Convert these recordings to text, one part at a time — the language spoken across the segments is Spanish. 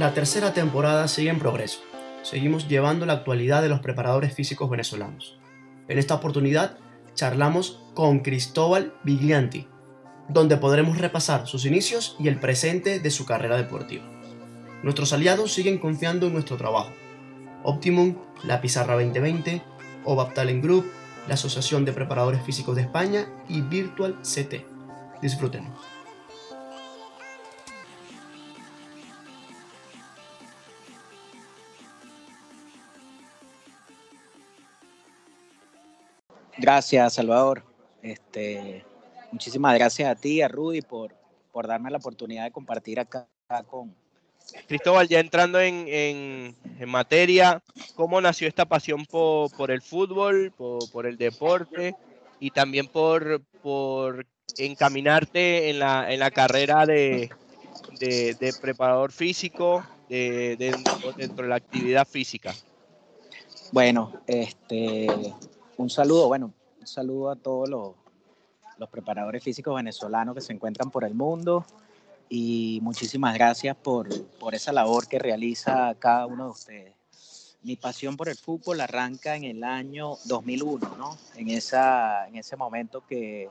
La tercera temporada sigue en progreso. Seguimos llevando la actualidad de los preparadores físicos venezolanos. En esta oportunidad charlamos con Cristóbal Viglianti, donde podremos repasar sus inicios y el presente de su carrera deportiva. Nuestros aliados siguen confiando en nuestro trabajo. Optimum, la Pizarra 2020, OVAP Talent Group, la Asociación de Preparadores Físicos de España y Virtual CT. Disfruten. Gracias, Salvador. Este, muchísimas gracias a ti, a Rudy, por, darme la oportunidad de compartir acá con... Cristóbal, ya entrando en, materia, ¿cómo nació esta pasión por, el fútbol, por, el deporte y también por, encaminarte en la, carrera de, preparador físico de, dentro de la actividad física? Bueno, este, un saludo, bueno, un saludo a todos los, preparadores físicos venezolanos que se encuentran por el mundo y muchísimas gracias por, esa labor que realiza cada uno de ustedes. Mi pasión por el fútbol arranca en el año 2001, ¿no? En, esa, en ese momento que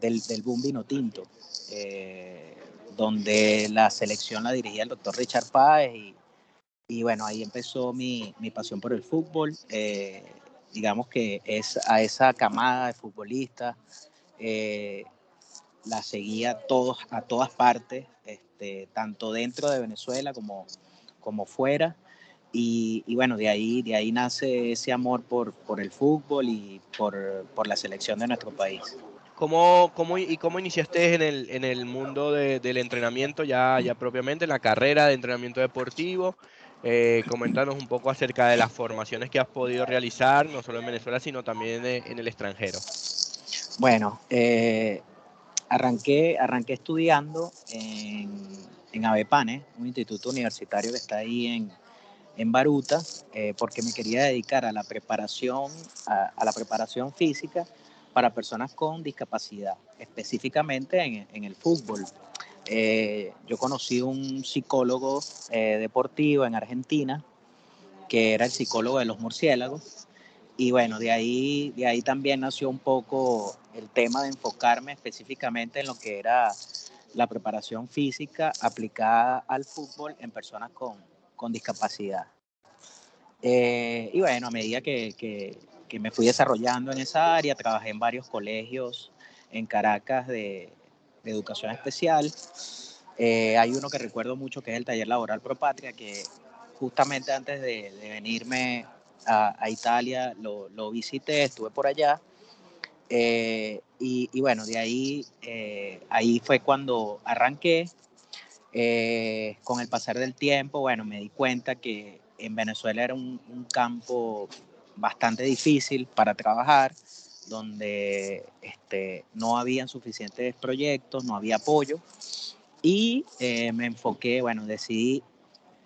del, del boom vino tinto, eh, donde la selección la dirigía el doctor Richard Páez y, y bueno, ahí empezó mi, mi pasión por el fútbol. Eh, digamos que es a esa camada de futbolistas, eh, la seguía todos, a todas partes, este, tanto dentro de Venezuela como, como fuera. Y, bueno, de ahí, de ahí nace ese amor por, por el fútbol y por, por la selección de nuestro país. ¿Cómo, cómo, ¿Y cómo iniciaste en el, en el mundo del entrenamiento ya, ya propiamente, en la carrera de entrenamiento deportivo? Eh, comentarnos un poco acerca de las formaciones que has podido realizar, no solo en Venezuela, sino también en, el extranjero. Bueno, eh, arranqué, arranqué estudiando en, en Avepane, un instituto universitario que está ahí en, en Baruta, eh, porque me quería dedicar a la preparación, a, a, la preparación física para personas con discapacidad, específicamente en, en el fútbol. Eh, yo conocí un psicólogo eh, deportivo en Argentina, que era el psicólogo de los murciélagos. Y bueno, de ahí, de ahí también nació un poco el tema de enfocarme específicamente en lo que era la preparación física aplicada al fútbol en personas con, con discapacidad. Eh, y bueno, a medida que, que, que, me fui desarrollando en esa área, trabajé en varios colegios en Caracas de, educación especial. Eh, hay uno que recuerdo mucho que es el taller laboral Pro Patria, que justamente antes de, venirme a, Italia lo, visité, estuve por allá. Eh, y, bueno, de ahí, eh, ahí fue cuando arranqué. con el pasar del tiempo, bueno, me di cuenta que en Venezuela era un campo bastante difícil para trabajar donde este, no habían suficientes proyectos, no había apoyo. Y eh, me enfoqué, bueno, decidí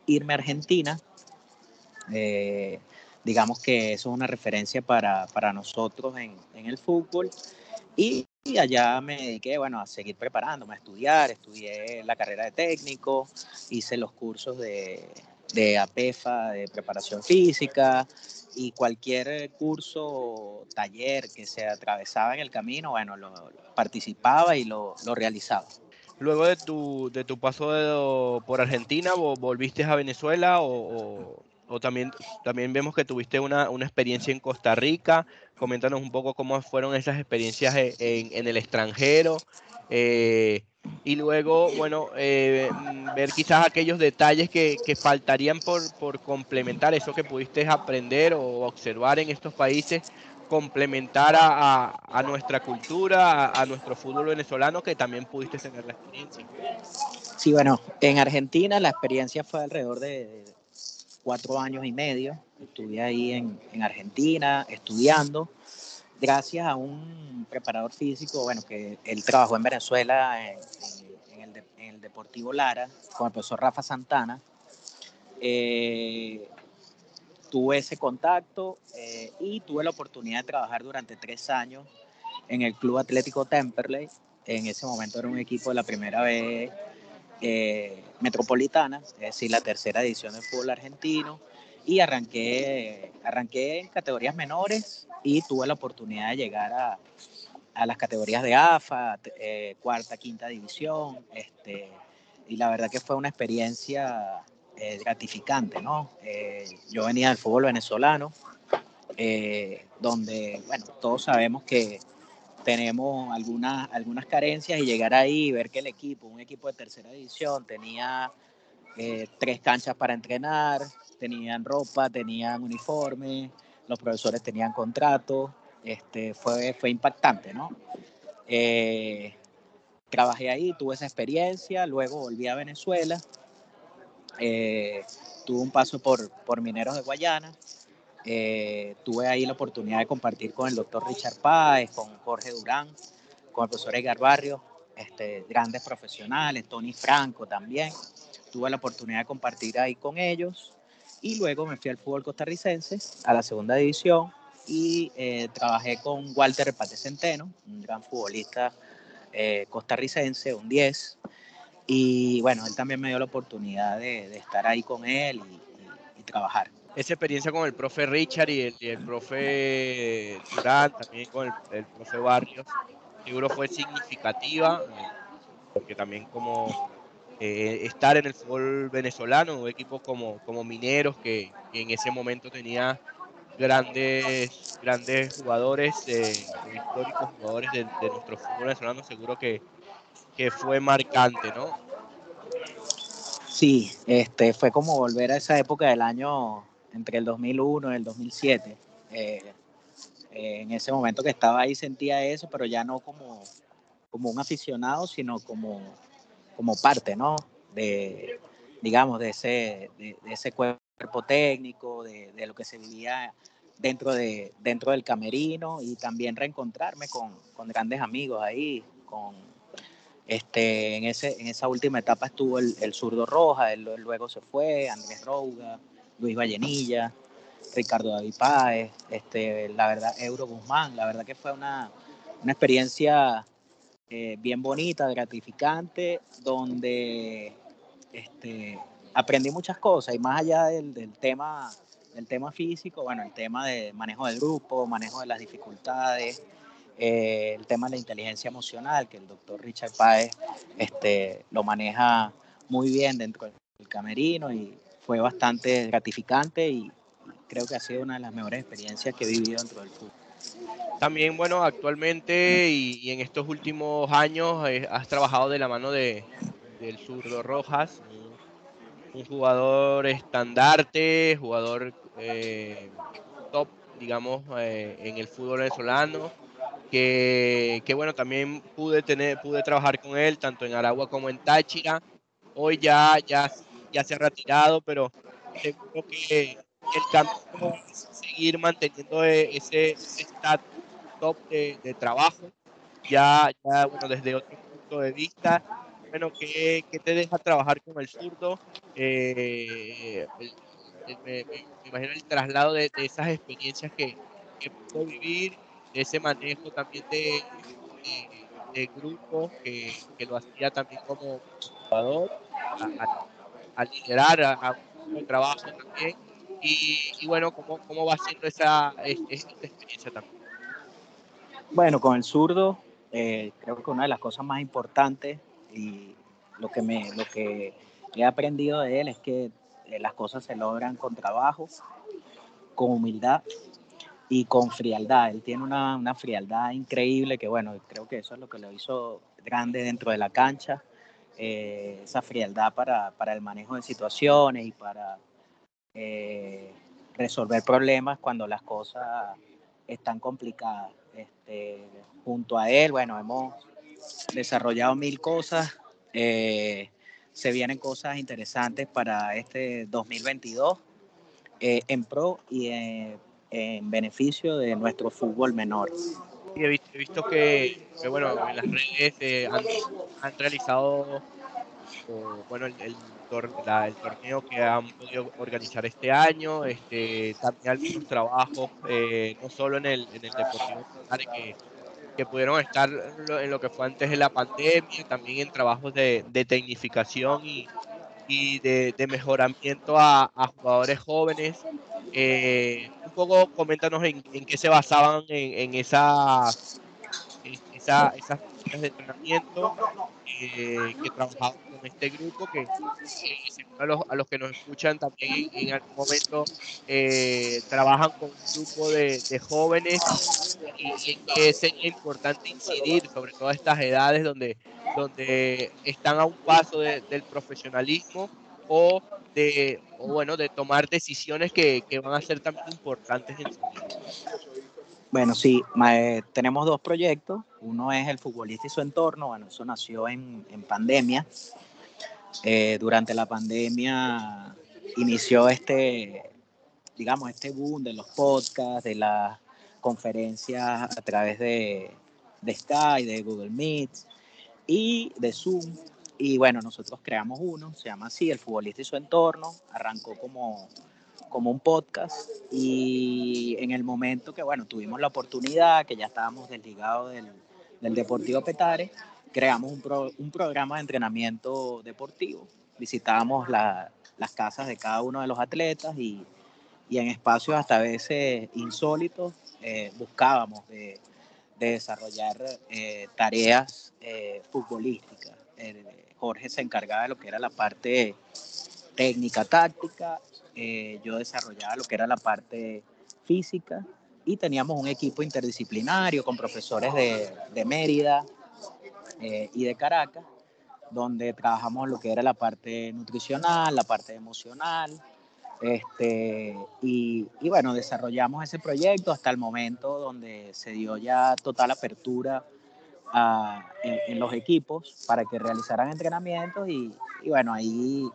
irme a Argentina. Eh, digamos que eso es una referencia para, para nosotros en, en, el fútbol. Y, allá me dediqué, bueno, a seguir preparándome, a estudiar. Estudié la carrera de técnico, hice los cursos de, de APEFA, de preparación física, y cualquier curso o taller que se atravesaba en el camino, bueno, lo, participaba y lo, lo, realizaba. Luego de tu, de tu paso por Argentina, ¿volviste a Venezuela o, o, también, también vemos que tuviste una, una, experiencia en Costa Rica? Coméntanos un poco cómo fueron esas experiencias en, en el extranjero. Eh, y luego, bueno, eh, ver quizás aquellos detalles que, que faltarían por, por, complementar eso que pudiste aprender o observar en estos países, complementar a, a, nuestra cultura, a, nuestro fútbol venezolano, que también pudiste tener la experiencia. Sí, bueno, en Argentina la experiencia fue alrededor de cuatro años y medio. Estuve ahí en, en Argentina estudiando gracias a un preparador físico, bueno, que él trabajó en Venezuela en, el, Deportivo Lara con el profesor Rafa Santana. Eh, tuve ese contacto eh, y tuve la oportunidad de trabajar durante tres años en el Club Atlético Temperley. En ese momento era un equipo de la primera vez eh, metropolitana, es decir, la tercera edición del fútbol argentino, y arranqué, arranqué en categorías menores y tuve la oportunidad de llegar a, a las categorías de AFA, eh, cuarta, quinta división, este, y la verdad que fue una experiencia eh, gratificante, ¿no? Eh, yo venía del fútbol venezolano, donde, bueno, todos sabemos que tenemos algunas, algunas carencias y llegar ahí y ver que el equipo, un equipo de tercera división, tenía tres canchas para entrenar, tenían ropa, tenían uniforme, los profesores tenían contratos, este, fue, fue impactante, ¿no? Eh, trabajé ahí, tuve esa experiencia, luego volví a Venezuela, eh, tuve un paso por, por Mineros de Guayana, eh, tuve ahí la oportunidad de compartir con el doctor Richard Páez, con Jorge Durán, con el profesor Edgar Barrio, este, grandes profesionales, Tony Franco también. Tuve la oportunidad de compartir ahí con ellos y luego me fui al fútbol costarricense, a la segunda división, y eh, trabajé con Walter Pate Centeno, un gran futbolista eh, costarricense, un 10. Y bueno, él también me dio la oportunidad de, estar ahí con él y, trabajar. Esa experiencia con el profe Richard y el, profe Durán, también con el, el, profe Barrios, seguro fue significativa, porque también como eh, estar en el fútbol venezolano, un equipo como, como Mineros, que, en ese momento tenía grandes, grandes jugadores, eh, históricos jugadores de, nuestro fútbol venezolano, seguro que, que fue marcante, ¿no? Sí, este, fue como volver a esa época del año entre el 2001 y el 2007. Eh, en ese momento que estaba ahí sentía eso, pero ya no como, como un aficionado, sino como, como parte, ¿no? De, digamos, de ese, de ese cuerpo técnico, de, de, lo que se vivía dentro, de, dentro del camerino y también reencontrarme con, con grandes amigos ahí. Con, este, en, ese, en esa última etapa estuvo el, zurdo Roja, él, luego se fue, Andrés Rouga, Luis Vallenilla, Ricardo David Páez, este, la verdad, Euro Guzmán, la verdad que fue una, una experiencia eh, bien bonita, gratificante, donde este, aprendí muchas cosas y más allá del, del, tema, del tema físico, bueno, el tema de manejo del grupo, manejo de las dificultades, eh, el tema de la inteligencia emocional, que el doctor Richard Páez este, lo maneja muy bien dentro del camerino y fue bastante gratificante y creo que ha sido una de las mejores experiencias que he vivido dentro del fútbol. También, bueno, actualmente y, en estos últimos años eh, has trabajado de la mano de, del zurdo Rojas, un jugador estandarte, jugador eh, top, digamos, eh, en el fútbol venezolano. Que, que, bueno, también pude tener, pude trabajar con él tanto en Aragua como en Táchira. Hoy ya, ya, ya se ha retirado, pero que el camino seguir manteniendo ese estatus top de, de, trabajo. Ya, ya, bueno, desde otro punto de vista, bueno, ¿qué, qué te deja trabajar con el zurdo? Eh, me, me, imagino el traslado de, de esas experiencias que, que, pudo vivir, ese manejo también de, de, de grupo que, que, lo hacía también como jugador, a, a, a liderar a, a, un trabajo también. Y, y, bueno, ¿cómo, cómo va siendo esa, esa experiencia también? Bueno, con el zurdo, eh, creo que una de las cosas más importantes y lo que, me, lo que he aprendido de él es que eh, las cosas se logran con trabajo, con humildad y con frialdad. Él tiene una, una, frialdad increíble que, bueno, creo que eso es lo que lo hizo grande dentro de la cancha. Eh, esa frialdad para, para, el manejo de situaciones y para eh, resolver problemas cuando las cosas están complicadas. Este, junto a él, bueno, hemos desarrollado mil cosas. Eh, se vienen cosas interesantes para este 2022 eh, en pro y en, en, beneficio de nuestro fútbol menor. He visto, he visto que, que, bueno, en las redes eh, han, han, realizado bueno, el, el, la, el, torneo que han podido organizar este año, este, también algunos trabajos, eh, no solo en el, en el Deportivo que que pudieron estar en lo que fue antes de la pandemia, también en trabajos de, de tecnificación y, y de, de mejoramiento a, a, jugadores jóvenes. Eh, un poco coméntanos en, en, qué se basaban en, en esas, esa, esas de entrenamiento eh, que trabajamos con este grupo, que eh, a, los, a, los, que nos escuchan también en algún momento eh, trabajan con un grupo de, de jóvenes y, que es importante incidir sobre todas estas edades donde, donde están a un paso de, del profesionalismo o de o bueno de tomar decisiones que, que van a ser también importantes en su vida. Bueno, sí, eh, tenemos dos proyectos. Uno es el futbolista y su entorno. Bueno, eso nació en, en pandemia. Eh, durante la pandemia inició este, digamos, este boom de los podcasts, de las conferencias a través de, de Skype, de Google Meet y de Zoom. Y bueno, nosotros creamos uno, se llama así, El futbolista y su entorno. Arrancó como como un podcast y en el momento que, bueno, tuvimos la oportunidad, que ya estábamos desligados del, del Deportivo Petare, creamos un, pro, un, programa de entrenamiento deportivo. Visitábamos la, las casas de cada uno de los atletas y, y en espacios hasta a veces insólitos eh, buscábamos de, de desarrollar eh, tareas eh, futbolísticas. Jorge se encargaba de lo que era la parte técnica, táctica eh, yo desarrollaba lo que era la parte física y teníamos un equipo interdisciplinario con profesores de, Mérida eh, y de Caracas, donde trabajamos lo que era la parte nutricional, la parte emocional, este, y, y, bueno, desarrollamos ese proyecto hasta el momento donde se dio ya total apertura a, en, en, los equipos para que realizaran entrenamientos y, y bueno, ahí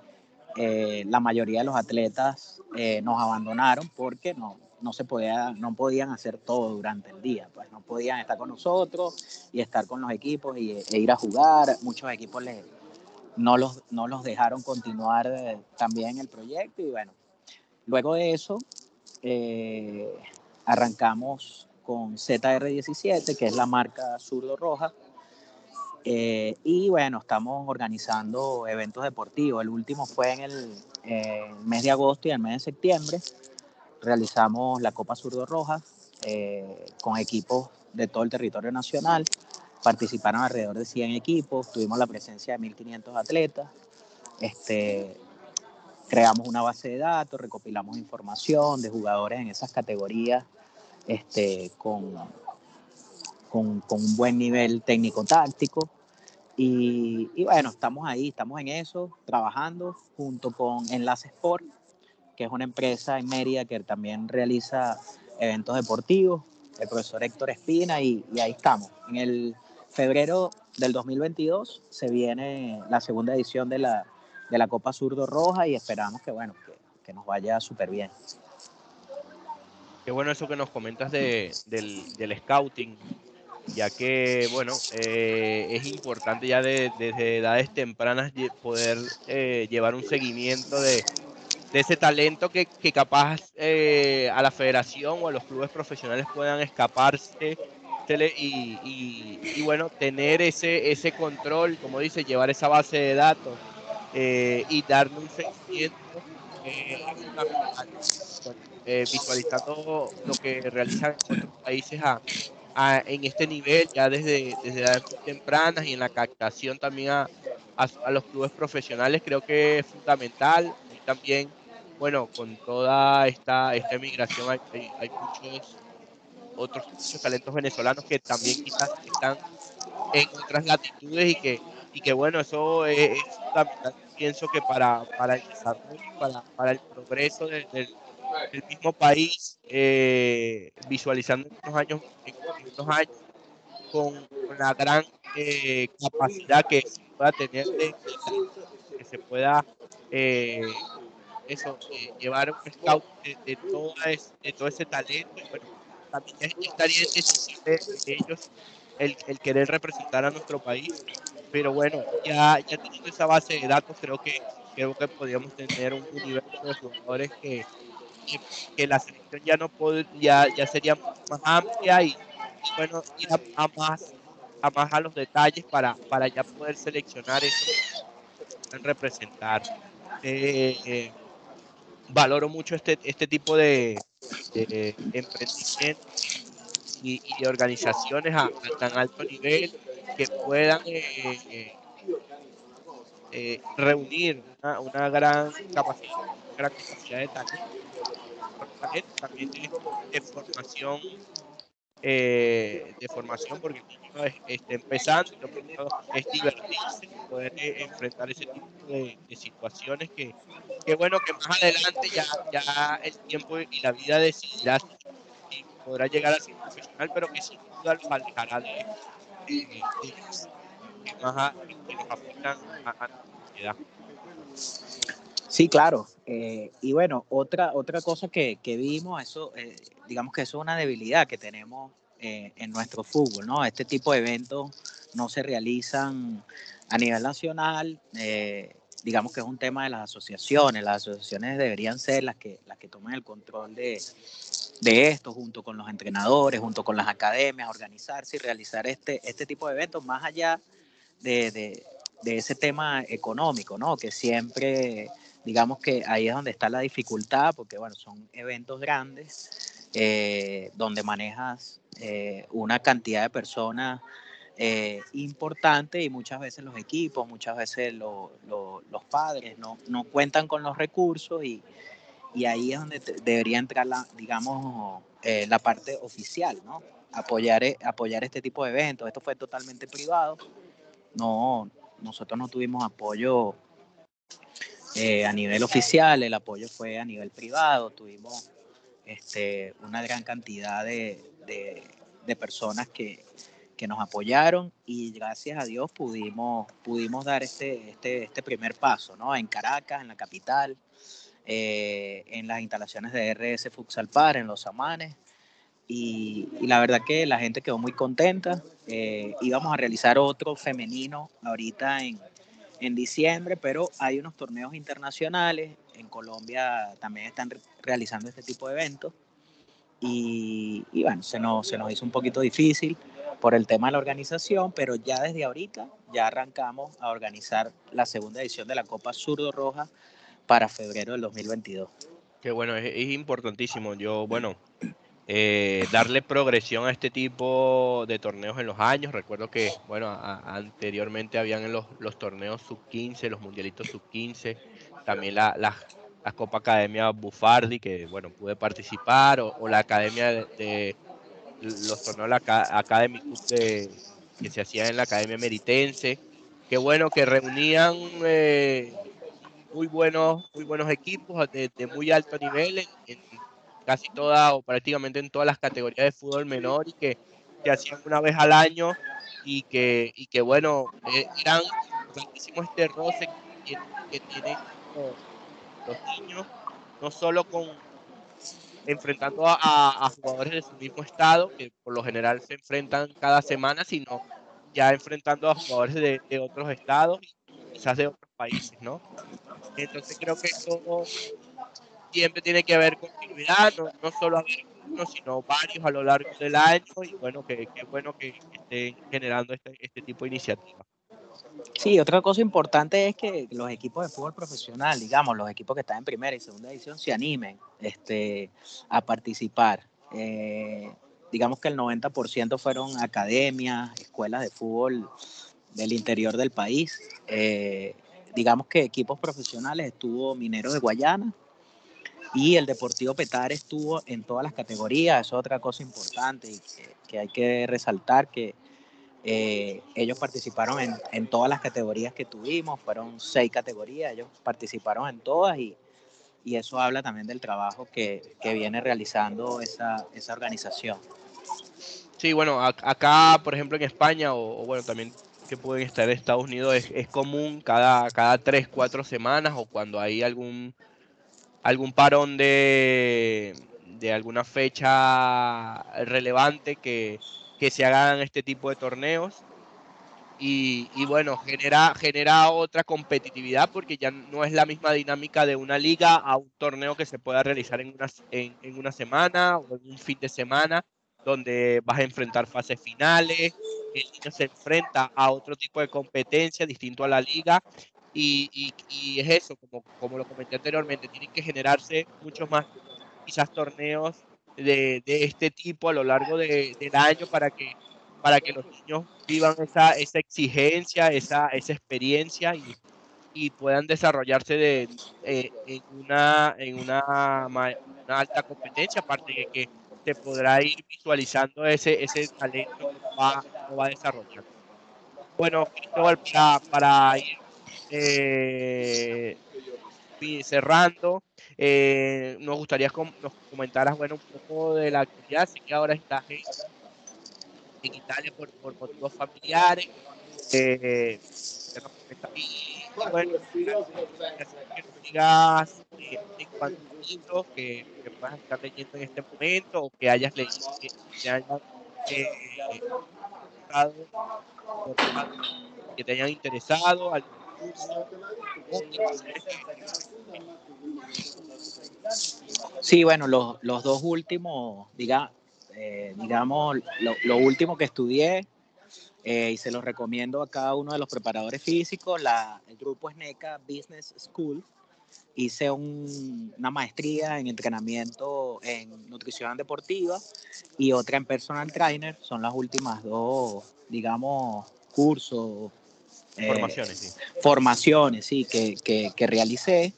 eh, la mayoría de los atletas eh, nos abandonaron porque no, no se podía, no podían hacer todo durante el día, pues no podían estar con nosotros y estar con los equipos y, e ir a jugar. Muchos equipos les, no, los, no los dejaron continuar eh, también el proyecto y bueno, luego de eso arrancamos con ZR17, que es la marca Zurdo Roja, eh, y bueno, estamos organizando eventos deportivos. El último fue en el eh, mes de agosto y el mes de septiembre. Realizamos la Copa Zurdo Roja eh, con equipos de todo el territorio nacional. Participaron alrededor de 100 equipos. Tuvimos la presencia de 1.500 atletas. Este, creamos una base de datos, recopilamos información de jugadores en esas categorías este, con, con, con, un buen nivel técnico-táctico. Y, y, bueno, estamos ahí, estamos en eso, trabajando junto con Enlace Sport, que es una empresa en Mérida que también realiza eventos deportivos, el profesor Héctor Espina, y, y ahí estamos. En el febrero del 2022 se viene la segunda edición de la, de la Copa Zurdo Roja y esperamos que, bueno, que, que nos vaya súper bien. Qué bueno eso que nos comentas de, del, del scouting, ya que, bueno, eh, es importante ya de, desde edades tempranas poder eh, llevar un seguimiento de, de ese talento que, que capaz eh, a la federación o a los clubes profesionales puedan escaparse y, y, y, bueno, tener ese, ese control, como dice, llevar esa base de datos eh, y darle un seguimiento eh, visualizando lo que realizan otros países a, a, en este nivel ya desde, desde tempranas y en la captación también a, a, los clubes profesionales creo que es fundamental. Y también bueno con toda esta esta migración hay, hay, muchos otros muchos talentos venezolanos que también quizás están en otras latitudes y que y que bueno eso es, fundamental pienso que para para el desarrollo para, para el progreso del el mismo país, eh, visualizando unos años, unos años con, la gran eh, capacidad que se pueda tener de, que se pueda eh, eso, eh, llevar un scout de, de, todo ese, de todo ese talento. Bueno, también estaría en de ellos el, el, querer representar a nuestro país. Pero bueno, ya, ya teniendo esa base de datos, creo que creo que podríamos tener un universo de jugadores que, que, la selección ya no puede, ya, sería más amplia y, bueno, ir a, más, a más a los detalles para, para ya poder seleccionar eso que representar. Eh, valoro mucho este, este tipo de, de emprendimiento y, de organizaciones a, tan alto nivel que puedan eh, eh, reunir una, gran capacidad, gran capacidad de talento, también de, formación de formación porque el niño está empezando lo es divertirse poder enfrentar ese tipo de, situaciones que, que, bueno que más adelante ya, ya el tiempo y la vida decidirá podrá llegar a ser profesional, pero que sin duda lo alejará de, de, que más que nos afectan a, a, la sociedad. Sí, claro. Eh, y bueno, otra, otra cosa que, que vimos, eso, eh, digamos que eso es una debilidad que tenemos eh, en nuestro fútbol, ¿no? Este tipo de eventos no se realizan a nivel nacional. digamos que es un tema de las asociaciones. Las asociaciones deberían ser las que, las que tomen el control de, de esto, junto con los entrenadores, junto con las academias, organizarse y realizar este, este tipo de eventos, más allá de, de, ese tema económico, ¿no? Que siempre, digamos que ahí es donde está la dificultad, porque, bueno, son eventos grandes, eh, donde manejas eh, una cantidad de personas eh, importante y muchas veces los equipos, muchas veces los padres no, no cuentan con los recursos y y ahí es donde debería entrar la, digamos, la parte oficial, ¿no? Apoyar, eh, apoyar este tipo de eventos. Esto fue totalmente privado. No, nosotros no tuvimos apoyo eh, a nivel oficial, el apoyo fue a nivel privado. Tuvimos este, una gran cantidad de, de, personas que, que, nos apoyaron y gracias a Dios pudimos, pudimos dar este, este, este primer paso, ¿no? En Caracas, en la capital. Eh, en las instalaciones de RS Futsal Par, en Los Amanes. Y, la verdad que la gente quedó muy contenta. Eh, íbamos a realizar otro femenino ahorita en, en diciembre, pero hay unos torneos internacionales. En Colombia también están realizando este tipo de eventos. Y, bueno, se nos, se nos hizo un poquito difícil por el tema de la organización, pero ya desde ahorita ya arrancamos a organizar la segunda edición de la Copa Zurdo Roja para febrero del 2022. Qué bueno, es, importantísimo. Yo, bueno, eh, darle progresión a este tipo de torneos en los años. Recuerdo que, bueno, anteriormente habían en los, torneos sub-15, los mundialitos sub-15, también la, la, Copa Academia Bufardi, que, bueno, pude participar, o, la Academia de, los torneos la Academy de, que se hacían en la Academia Meritense. Qué bueno que reunían eh, muy buenos, muy buenos equipos de, muy alto nivel en, casi todas o prácticamente en todas las categorías de fútbol menor y que, que hacían una vez al año y que, y que bueno, eh, eran importantísimo este roce que, que tienen los, niños, no solo con enfrentando a, jugadores de su mismo estado, que por lo general se enfrentan cada semana, sino ya enfrentando a jugadores de, de otros estados y quizás de otros países, ¿no? Entonces creo que esto siempre tiene que haber continuidad, no, no solo haber uno, sino varios a lo largo del año y bueno, que, bueno que estén generando este, este tipo de iniciativas. Sí, otra cosa importante es que los equipos de fútbol profesional, digamos, los equipos que están en primera y segunda edición, se animen este, a participar. Eh, digamos que el 90% fueron academias, escuelas de fútbol del interior del país. Eh, digamos que equipos profesionales estuvo Mineros de Guayana y el Deportivo Petar estuvo en todas las categorías. Es otra cosa importante y que, hay que resaltar que eh, ellos participaron en, en, todas las categorías que tuvimos, fueron seis categorías, ellos participaron en todas y, y eso habla también del trabajo que, que viene realizando esa, esa, organización. Sí, bueno, acá, por ejemplo, en España, o, o bueno, también que pueden estar en Estados Unidos es, es común cada, cada 3, 4 semanas o cuando hay algún, algún parón de, de alguna fecha relevante que, que se hagan este tipo de torneos. Y, y, bueno, genera, genera otra competitividad porque ya no es la misma dinámica de una liga a un torneo que se pueda realizar en una, en, en una semana o en un fin de semana donde vas a enfrentar fases finales, el niño se enfrenta a otro tipo de competencia distinto a la liga y, y, es eso, como, como lo comenté anteriormente, tienen que generarse muchos más quizás torneos de, de este tipo a lo largo de, del año para que para que los niños vivan esa, esa exigencia, esa, esa experiencia y, y puedan desarrollarse de, eh, en, una, en una, una, alta competencia, aparte de que se podrá ir visualizando ese, ese talento que va, va a desarrollar. Bueno, Cristóbal, para, para ir eh, cerrando, eh, nos gustaría que nos comentaras bueno, un poco de la actividad, sé que ahora estás en, en Italia por, por motivos familiares. Eh, bueno, que nos digas eh, en cuántos libros que, que estar leyendo en este momento o que hayas leído que hayan eh, que te hayan interesado Sí, bueno, los, los dos últimos, diga, eh, digamos, lo, lo, último que estudié eh, y se los recomiendo a cada uno de los preparadores físicos, la, el grupo SNECA Business School. Hice un, una maestría en entrenamiento en nutrición deportiva y otra en personal trainer. Son las últimas dos, digamos, cursos. Eh, formaciones, sí. Formaciones, sí, que, que, que realicé.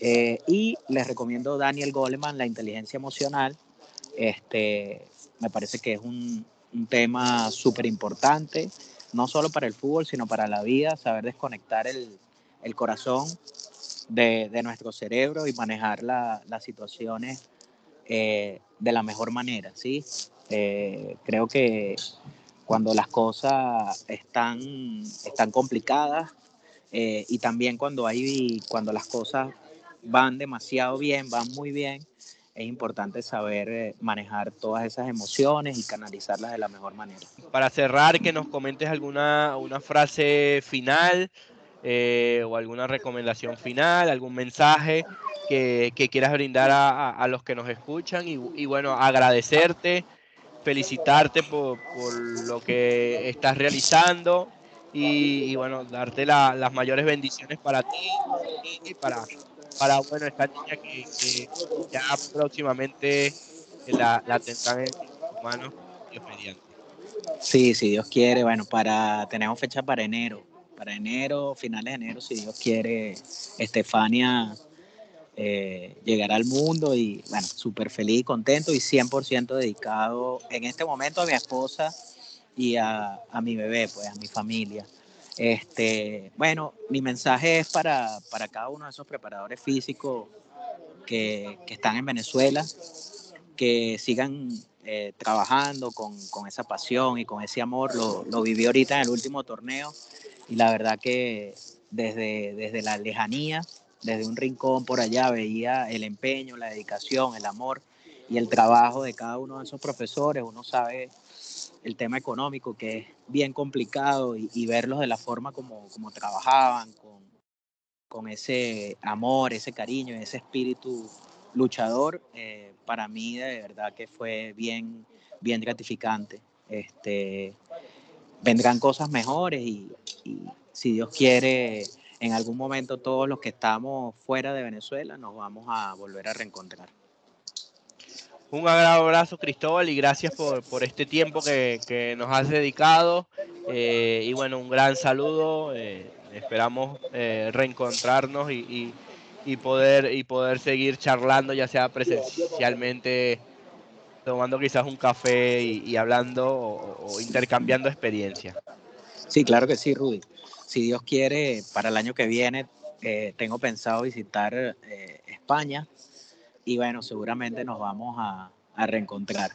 Eh, y les recomiendo Daniel Goleman, La inteligencia emocional. Este, me parece que es un, un tema súper importante, no solo para el fútbol, sino para la vida, saber desconectar el, el corazón de, de, nuestro cerebro y manejar la, las situaciones eh, de la mejor manera, ¿sí? Eh, creo que cuando las cosas están, están complicadas eh, y también cuando, hay, cuando las cosas van demasiado bien, van muy bien, es importante saber eh, manejar todas esas emociones y canalizarlas de la mejor manera. Para cerrar, que nos comentes alguna una frase final eh, o alguna recomendación final, algún mensaje que, que quieras brindar a, a, a, los que nos escuchan y, y bueno, agradecerte, felicitarte por, por, lo que estás realizando y, bueno, darte la, las mayores bendiciones para ti y para para bueno, esta niña que, que ya próximamente la, la tendrán en sus manos, Dios mediante. Sí, si Dios quiere, bueno, para tenemos fecha para enero, para enero, finales de enero, si Dios quiere, Estefania eh, llegará al mundo y bueno, súper feliz, contento y 100% dedicado en este momento a mi esposa y a, a mi bebé, pues a mi familia. Este, bueno, mi mensaje es para, para cada uno de esos preparadores físicos que, que están en Venezuela, que sigan eh, trabajando con, con, esa pasión y con ese amor. Lo, lo, viví ahorita en el último torneo y la verdad que desde, desde la lejanía, desde un rincón por allá, veía el empeño, la dedicación, el amor y el trabajo de cada uno de esos profesores. Uno sabe el tema económico, que es bien complicado, y, verlos de la forma como, como trabajaban, con, con, ese amor, ese cariño, ese espíritu luchador, eh, para mí de verdad que fue bien, bien gratificante. Este, vendrán cosas mejores y si Dios quiere, en algún momento todos los que estamos fuera de Venezuela nos vamos a volver a reencontrar. Un abrazo, Cristóbal, y gracias por, por este tiempo que, que, nos has dedicado. Eh, y bueno, un gran saludo. Eh, esperamos eh, reencontrarnos y, y, y, poder, y poder seguir charlando, ya sea presencialmente, tomando quizás un café y, y hablando o, o, intercambiando experiencias. Sí, claro que sí, Rudy. Si Dios quiere, para el año que viene eh, tengo pensado visitar eh, España y bueno, seguramente nos vamos a, a reencontrar.